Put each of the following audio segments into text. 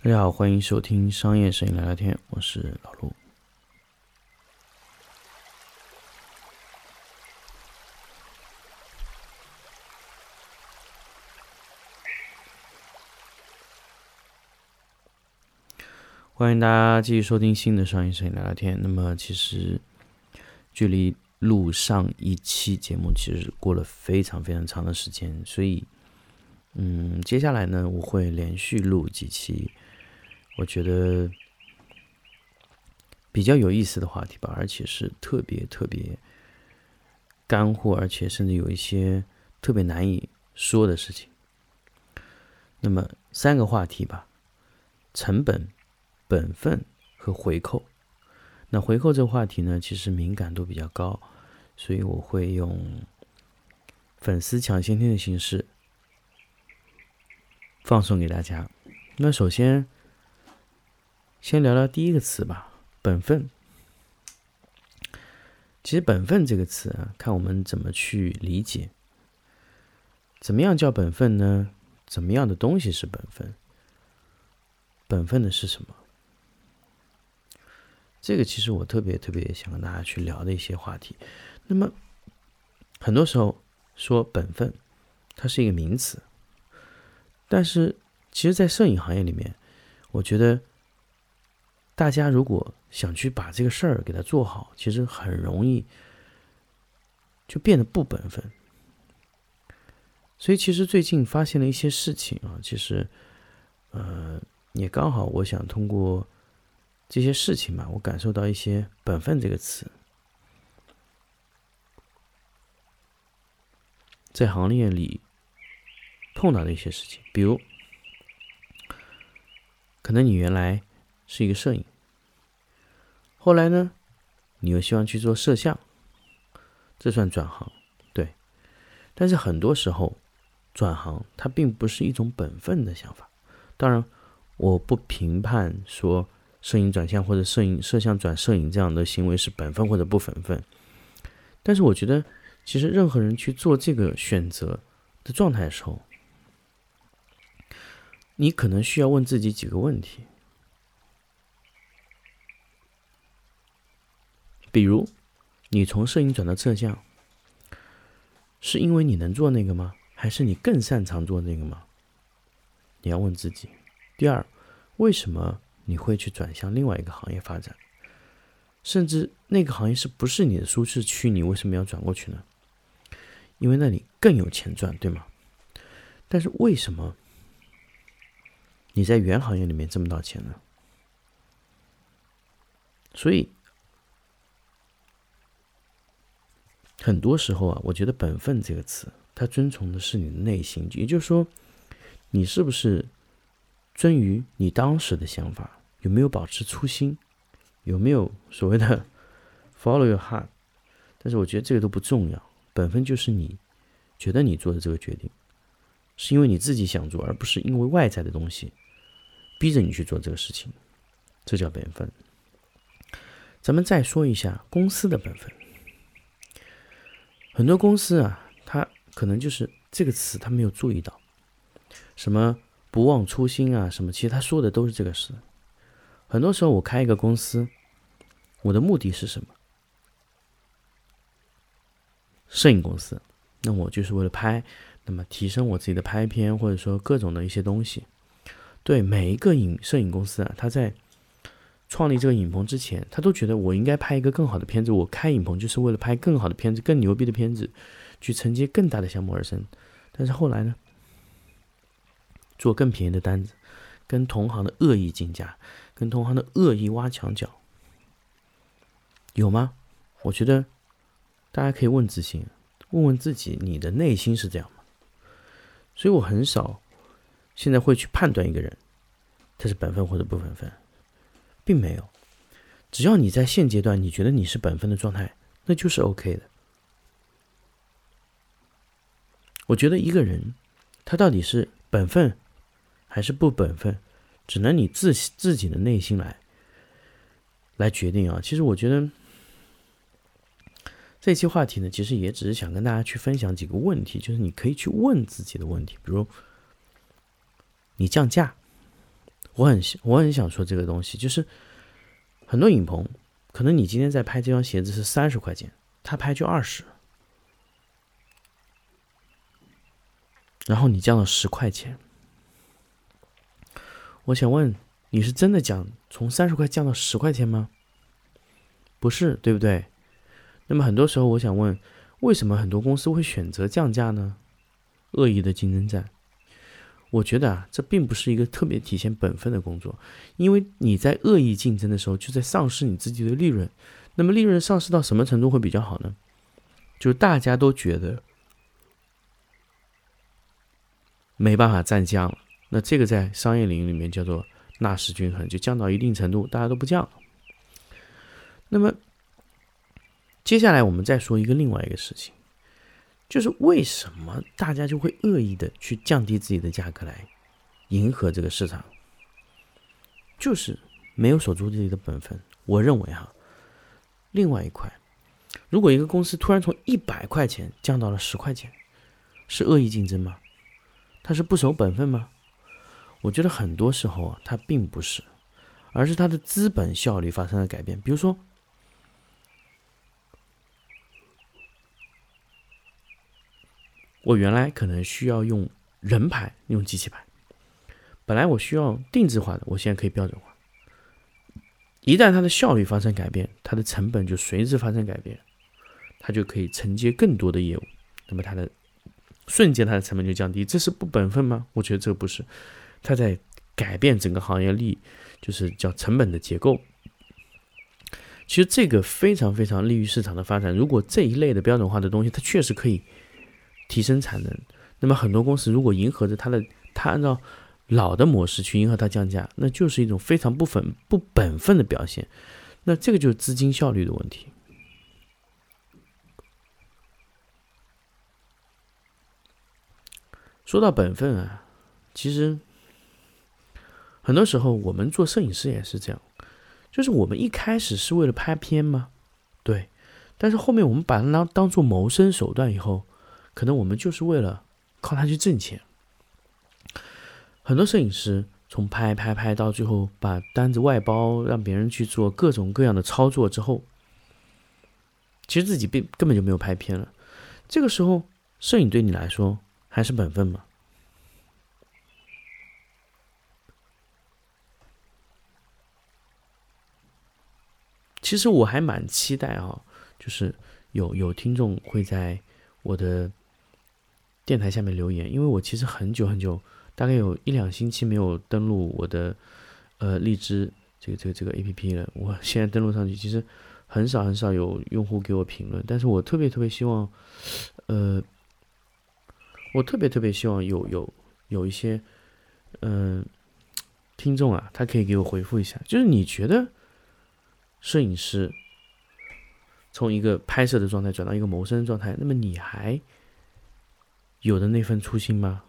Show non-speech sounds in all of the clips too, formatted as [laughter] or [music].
大家好，欢迎收听商业摄影聊聊天，我是老陆。欢迎大家继续收听新的商业摄影聊聊天。那么，其实距离录上一期节目其实过了非常非常长的时间，所以，嗯，接下来呢，我会连续录几期。我觉得比较有意思的话题吧，而且是特别特别干货，而且甚至有一些特别难以说的事情。那么三个话题吧：成本、本分和回扣。那回扣这个话题呢，其实敏感度比较高，所以我会用粉丝抢先听的形式放送给大家。那首先。先聊聊第一个词吧，本分。其实“本分”这个词啊，看我们怎么去理解。怎么样叫本分呢？怎么样的东西是本分？本分的是什么？这个其实我特别特别想跟大家去聊的一些话题。那么，很多时候说本分，它是一个名词，但是其实，在摄影行业里面，我觉得。大家如果想去把这个事儿给它做好，其实很容易就变得不本分。所以，其实最近发现了一些事情啊，其实，呃，也刚好我想通过这些事情嘛，我感受到一些“本分”这个词在行业里碰到的一些事情，比如，可能你原来。是一个摄影，后来呢，你又希望去做摄像，这算转行，对。但是很多时候，转行它并不是一种本分的想法。当然，我不评判说摄影转向或者摄影摄像转摄影这样的行为是本分或者不本分。但是我觉得，其实任何人去做这个选择的状态的时候，你可能需要问自己几个问题。比如，你从摄影转到摄像，是因为你能做那个吗？还是你更擅长做那个吗？你要问自己。第二，为什么你会去转向另外一个行业发展？甚至那个行业是不是你的舒适区？你为什么要转过去呢？因为那里更有钱赚，对吗？但是为什么你在原行业里面挣不到钱呢？所以。很多时候啊，我觉得“本分”这个词，它遵从的是你的内心，也就是说，你是不是遵于你当时的想法，有没有保持初心，有没有所谓的 [laughs] “follow your heart”？但是我觉得这个都不重要，本分就是你觉得你做的这个决定，是因为你自己想做，而不是因为外在的东西逼着你去做这个事情，这叫本分。咱们再说一下公司的本分。很多公司啊，他可能就是这个词，他没有注意到，什么不忘初心啊，什么，其实他说的都是这个事。很多时候，我开一个公司，我的目的是什么？摄影公司，那我就是为了拍，那么提升我自己的拍片，或者说各种的一些东西。对每一个影摄影公司啊，他在。创立这个影棚之前，他都觉得我应该拍一个更好的片子。我开影棚就是为了拍更好的片子、更牛逼的片子，去承接更大的项目而生。但是后来呢，做更便宜的单子，跟同行的恶意竞价，跟同行的恶意挖墙脚，有吗？我觉得大家可以问自己，问问自己，你的内心是这样吗？所以我很少现在会去判断一个人他是本分或者不本分。并没有，只要你在现阶段你觉得你是本分的状态，那就是 OK 的。我觉得一个人他到底是本分还是不本分，只能你自自己的内心来来决定啊。其实我觉得这期话题呢，其实也只是想跟大家去分享几个问题，就是你可以去问自己的问题，比如你降价。我很我很想说这个东西，就是很多影棚，可能你今天在拍这双鞋子是三十块钱，他拍就二十，然后你降到十块钱。我想问，你是真的讲从三十块降到十块钱吗？不是，对不对？那么很多时候，我想问，为什么很多公司会选择降价呢？恶意的竞争战，我觉得啊，这并不是一个特别体现本分的工作，因为你在恶意竞争的时候，就在丧失你自己的利润。那么利润丧失到什么程度会比较好呢？就大家都觉得没办法再降了，那这个在商业领域里面叫做纳什均衡，就降到一定程度，大家都不降。那么接下来我们再说一个另外一个事情。就是为什么大家就会恶意的去降低自己的价格来迎合这个市场？就是没有守住自己的本分。我认为哈，另外一块，如果一个公司突然从一百块钱降到了十块钱，是恶意竞争吗？它是不守本分吗？我觉得很多时候啊，它并不是，而是它的资本效率发生了改变。比如说。我原来可能需要用人排，用机器排。本来我需要定制化的，我现在可以标准化。一旦它的效率发生改变，它的成本就随之发生改变，它就可以承接更多的业务。那么它的瞬间，它的成本就降低，这是不本分吗？我觉得这个不是，它在改变整个行业利，就是叫成本的结构。其实这个非常非常利于市场的发展。如果这一类的标准化的东西，它确实可以。提升产能，那么很多公司如果迎合着它的，它按照老的模式去迎合它降价，那就是一种非常不本不本分的表现。那这个就是资金效率的问题。说到本分啊，其实很多时候我们做摄影师也是这样，就是我们一开始是为了拍片吗？对，但是后面我们把它当当做谋生手段以后。可能我们就是为了靠它去挣钱。很多摄影师从拍拍拍到最后把单子外包，让别人去做各种各样的操作之后，其实自己并根本就没有拍片了。这个时候，摄影对你来说还是本分吗？其实我还蛮期待啊，就是有有听众会在我的。电台下面留言，因为我其实很久很久，大概有一两星期没有登录我的呃荔枝这个这个这个 A P P 了。我现在登录上去，其实很少很少有用户给我评论，但是我特别特别希望，呃，我特别特别希望有有有一些嗯听众啊，他可以给我回复一下，就是你觉得摄影师从一个拍摄的状态转到一个谋生状态，那么你还？有的那份初心吗？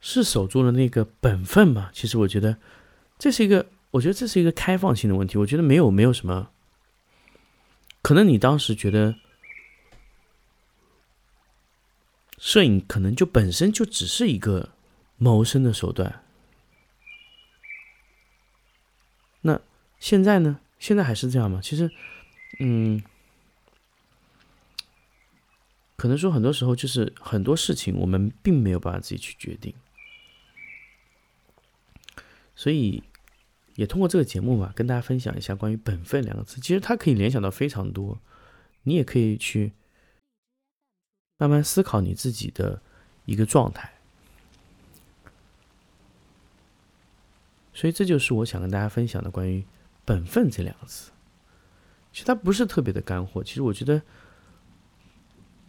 是守住了那个本分吗？其实我觉得这是一个，我觉得这是一个开放性的问题。我觉得没有没有什么，可能你当时觉得摄影可能就本身就只是一个谋生的手段。那现在呢？现在还是这样吗？其实，嗯。可能说很多时候就是很多事情我们并没有办法自己去决定，所以也通过这个节目嘛，跟大家分享一下关于“本分”两个字。其实它可以联想到非常多，你也可以去慢慢思考你自己的一个状态。所以这就是我想跟大家分享的关于“本分”这两个字。其实它不是特别的干货，其实我觉得。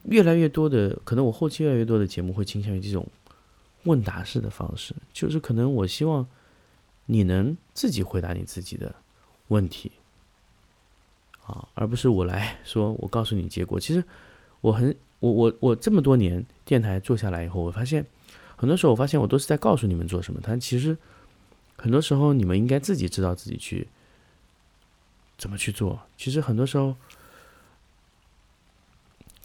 越来越多的，可能我后期越来越多的节目会倾向于这种问答式的方式，就是可能我希望你能自己回答你自己的问题，啊，而不是我来说，我告诉你结果。其实我很，我我我这么多年电台做下来以后，我发现很多时候，我发现我都是在告诉你们做什么，但其实很多时候你们应该自己知道自己去怎么去做。其实很多时候。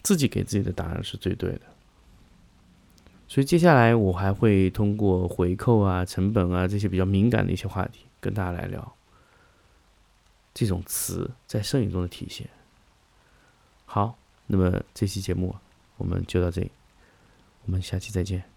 自己给自己的答案是最对的，所以接下来我还会通过回扣啊、成本啊这些比较敏感的一些话题，跟大家来聊这种词在摄影中的体现。好，那么这期节目我们就到这里，我们下期再见。